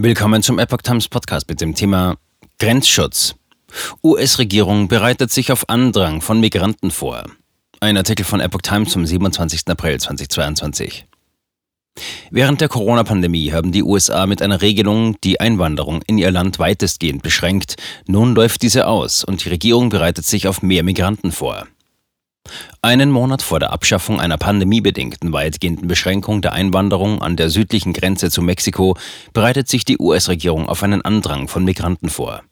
Willkommen zum Epoch Times Podcast mit dem Thema Grenzschutz. US-Regierung bereitet sich auf Andrang von Migranten vor. Ein Artikel von Epoch Times vom 27. April 2022. Während der Corona-Pandemie haben die USA mit einer Regelung die Einwanderung in ihr Land weitestgehend beschränkt. Nun läuft diese aus und die Regierung bereitet sich auf mehr Migranten vor. Einen Monat vor der Abschaffung einer pandemiebedingten weitgehenden Beschränkung der Einwanderung an der südlichen Grenze zu Mexiko bereitet sich die US-Regierung auf einen Andrang von Migranten vor.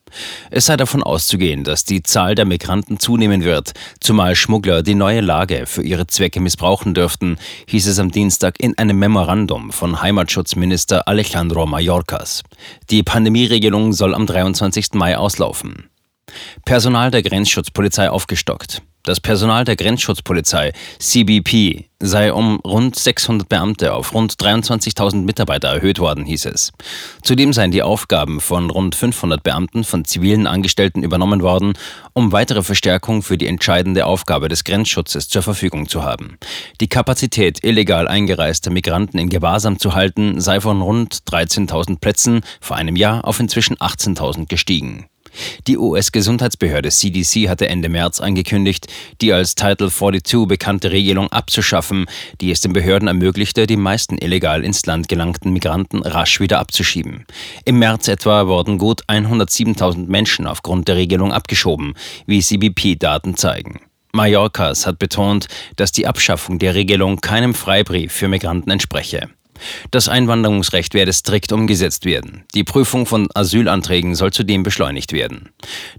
Es sei davon auszugehen, dass die Zahl der Migranten zunehmen wird, zumal Schmuggler die neue Lage für ihre Zwecke missbrauchen dürften, hieß es am Dienstag in einem Memorandum von Heimatschutzminister Alejandro Mayorkas. Die Pandemieregelung soll am 23. Mai auslaufen. Personal der Grenzschutzpolizei aufgestockt. Das Personal der Grenzschutzpolizei CBP sei um rund 600 Beamte auf rund 23.000 Mitarbeiter erhöht worden, hieß es. Zudem seien die Aufgaben von rund 500 Beamten von zivilen Angestellten übernommen worden, um weitere Verstärkung für die entscheidende Aufgabe des Grenzschutzes zur Verfügung zu haben. Die Kapazität illegal eingereister Migranten in Gewahrsam zu halten sei von rund 13.000 Plätzen vor einem Jahr auf inzwischen 18.000 gestiegen. Die US-Gesundheitsbehörde CDC hatte Ende März angekündigt, die als Title 42 bekannte Regelung abzuschaffen, die es den Behörden ermöglichte, die meisten illegal ins Land gelangten Migranten rasch wieder abzuschieben. Im März etwa wurden gut 107.000 Menschen aufgrund der Regelung abgeschoben, wie CBP-Daten zeigen. Mallorcas hat betont, dass die Abschaffung der Regelung keinem Freibrief für Migranten entspreche. Das Einwanderungsrecht werde strikt umgesetzt werden. Die Prüfung von Asylanträgen soll zudem beschleunigt werden.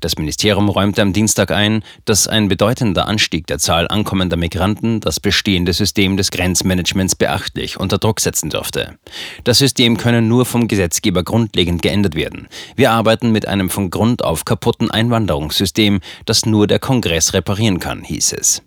Das Ministerium räumte am Dienstag ein, dass ein bedeutender Anstieg der Zahl ankommender Migranten das bestehende System des Grenzmanagements beachtlich unter Druck setzen dürfte. Das System könne nur vom Gesetzgeber grundlegend geändert werden. Wir arbeiten mit einem von Grund auf kaputten Einwanderungssystem, das nur der Kongress reparieren kann, hieß es.